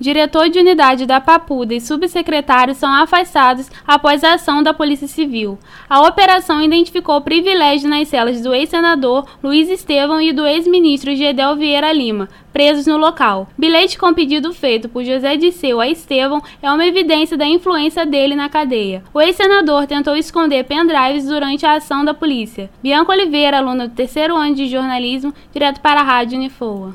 Diretor de unidade da Papuda e subsecretário são afastados após a ação da Polícia Civil. A operação identificou privilégio nas celas do ex-senador Luiz Estevão e do ex-ministro Gedel Vieira Lima, presos no local. Bilhete com pedido feito por José Disseu a Estevão é uma evidência da influência dele na cadeia. O ex-senador tentou esconder pendrives durante a ação da polícia. Bianca Oliveira, aluna do terceiro ano de jornalismo, direto para a Rádio Unifoa.